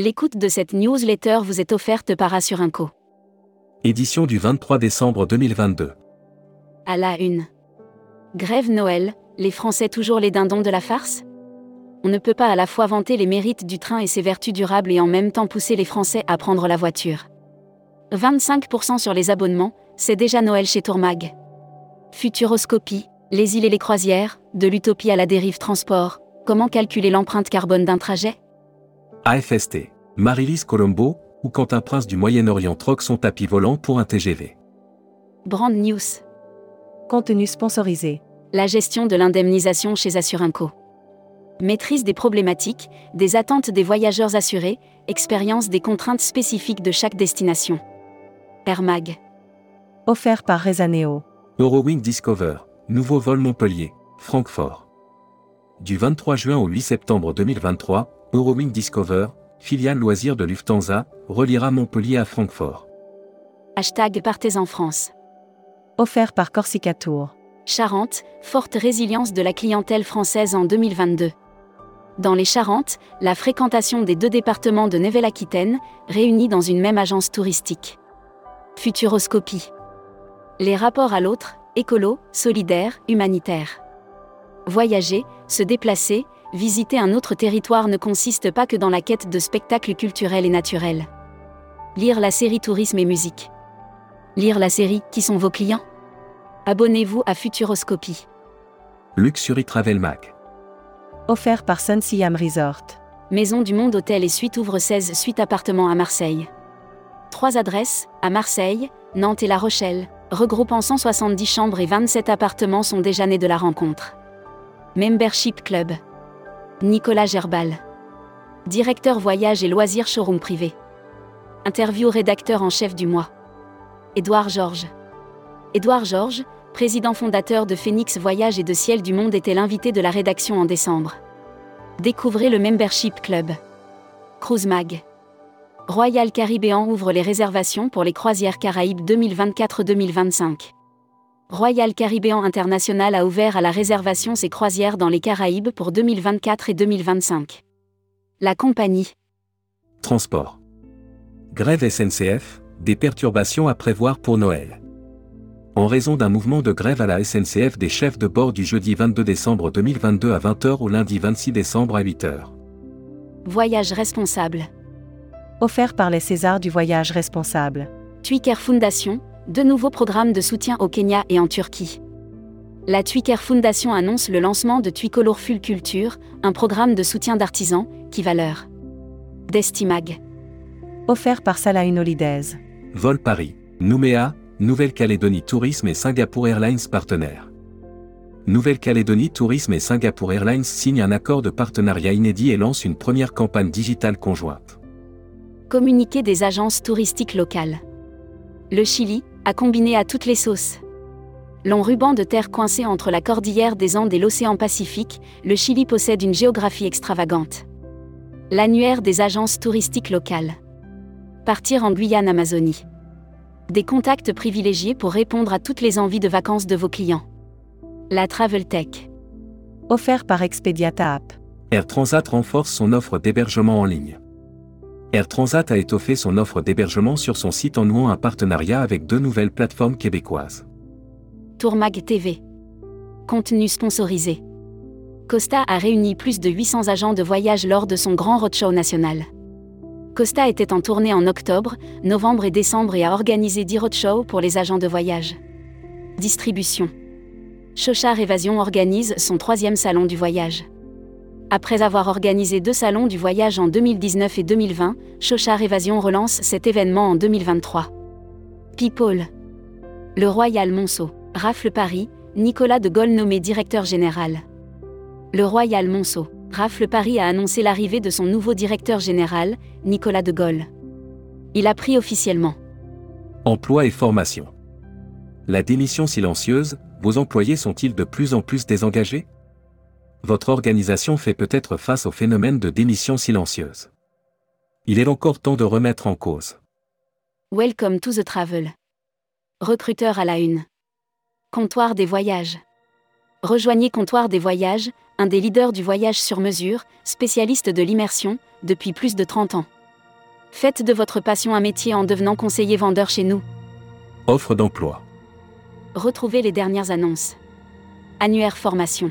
L'écoute de cette newsletter vous est offerte par Assurinco. Édition du 23 décembre 2022. À la une. Grève Noël, les Français toujours les dindons de la farce? On ne peut pas à la fois vanter les mérites du train et ses vertus durables et en même temps pousser les Français à prendre la voiture. 25% sur les abonnements, c'est déjà Noël chez Tourmag. Futuroscopie, les îles et les croisières, de l'utopie à la dérive transport, comment calculer l'empreinte carbone d'un trajet? AFST. Marilise Colombo, ou quand un prince du Moyen-Orient troque son tapis volant pour un TGV. Brand News. Contenu sponsorisé. La gestion de l'indemnisation chez Assurinco. Maîtrise des problématiques, des attentes des voyageurs assurés, expérience des contraintes spécifiques de chaque destination. Air Mag. Offert par Rezaneo. Eurowing Discover. Nouveau vol Montpellier, Francfort. Du 23 juin au 8 septembre 2023, Eurowing Discover, filiale loisirs de Lufthansa, reliera Montpellier à Francfort. Hashtag Partez en France. Offert par Corsica Tour. Charente, forte résilience de la clientèle française en 2022. Dans les Charentes, la fréquentation des deux départements de Nouvelle-Aquitaine, réunis dans une même agence touristique. Futuroscopie. Les rapports à l'autre, écolo, solidaire, humanitaire. Voyager, se déplacer, visiter un autre territoire ne consiste pas que dans la quête de spectacles culturels et naturels. Lire la série Tourisme et musique. Lire la série Qui sont vos clients? Abonnez-vous à Futuroscopie. Luxury Travel Mac. Offert par Sun Siam Resort. Maison du Monde Hôtel et Suite ouvre 16 suites appartements à Marseille. Trois adresses, à Marseille, Nantes et La Rochelle, regroupant 170 chambres et 27 appartements sont déjà nés de la rencontre. Membership Club. Nicolas Gerbal. Directeur voyage et loisirs showroom privé. Interview rédacteur en chef du mois. Édouard Georges. Édouard Georges, président fondateur de Phoenix Voyage et de Ciel du Monde, était l'invité de la rédaction en décembre. Découvrez le Membership Club. Cruise Mag. Royal Caribbean ouvre les réservations pour les croisières Caraïbes 2024-2025. Royal Caribbean International a ouvert à la réservation ses croisières dans les Caraïbes pour 2024 et 2025. La compagnie. Transport. Grève SNCF, des perturbations à prévoir pour Noël. En raison d'un mouvement de grève à la SNCF des chefs de bord du jeudi 22 décembre 2022 à 20h au lundi 26 décembre à 8h. Voyage responsable. Offert par les Césars du voyage responsable. Twicker Foundation, deux nouveaux programmes de soutien au Kenya et en Turquie. La Twicker Foundation annonce le lancement de Twicolor Full Culture, un programme de soutien d'artisans, qui valeur. Destimag. Offert par Salah Holidays. Vol Paris, Nouméa, Nouvelle-Calédonie Tourisme et Singapour Airlines partenaires. Nouvelle-Calédonie Tourisme et Singapour Airlines signent un accord de partenariat inédit et lancent une première campagne digitale conjointe. Communiqué des agences touristiques locales. Le Chili, a combiné à toutes les sauces. Long ruban de terre coincé entre la cordillère des Andes et l'océan Pacifique, le Chili possède une géographie extravagante. L'annuaire des agences touristiques locales. Partir en Guyane Amazonie. Des contacts privilégiés pour répondre à toutes les envies de vacances de vos clients. La Travel Tech. Offert par Expediata App. Air Transat renforce son offre d'hébergement en ligne. Air Transat a étoffé son offre d'hébergement sur son site en nouant un partenariat avec deux nouvelles plateformes québécoises. Tourmag TV. Contenu sponsorisé. Costa a réuni plus de 800 agents de voyage lors de son grand roadshow national. Costa était en tournée en octobre, novembre et décembre et a organisé 10 roadshows pour les agents de voyage. Distribution. Chochard Évasion organise son troisième salon du voyage. Après avoir organisé deux salons du voyage en 2019 et 2020, Chochard Évasion relance cet événement en 2023. People. Le Royal Monceau, Rafle Paris, Nicolas de Gaulle nommé directeur général. Le Royal Monceau, Rafle Paris a annoncé l'arrivée de son nouveau directeur général, Nicolas de Gaulle. Il a pris officiellement. Emploi et formation. La démission silencieuse, vos employés sont-ils de plus en plus désengagés? Votre organisation fait peut-être face au phénomène de démission silencieuse. Il est encore temps de remettre en cause. Welcome to the travel. Recruteur à la une. Comptoir des voyages. Rejoignez Comptoir des voyages, un des leaders du voyage sur mesure, spécialiste de l'immersion, depuis plus de 30 ans. Faites de votre passion un métier en devenant conseiller vendeur chez nous. Offre d'emploi. Retrouvez les dernières annonces. Annuaire formation.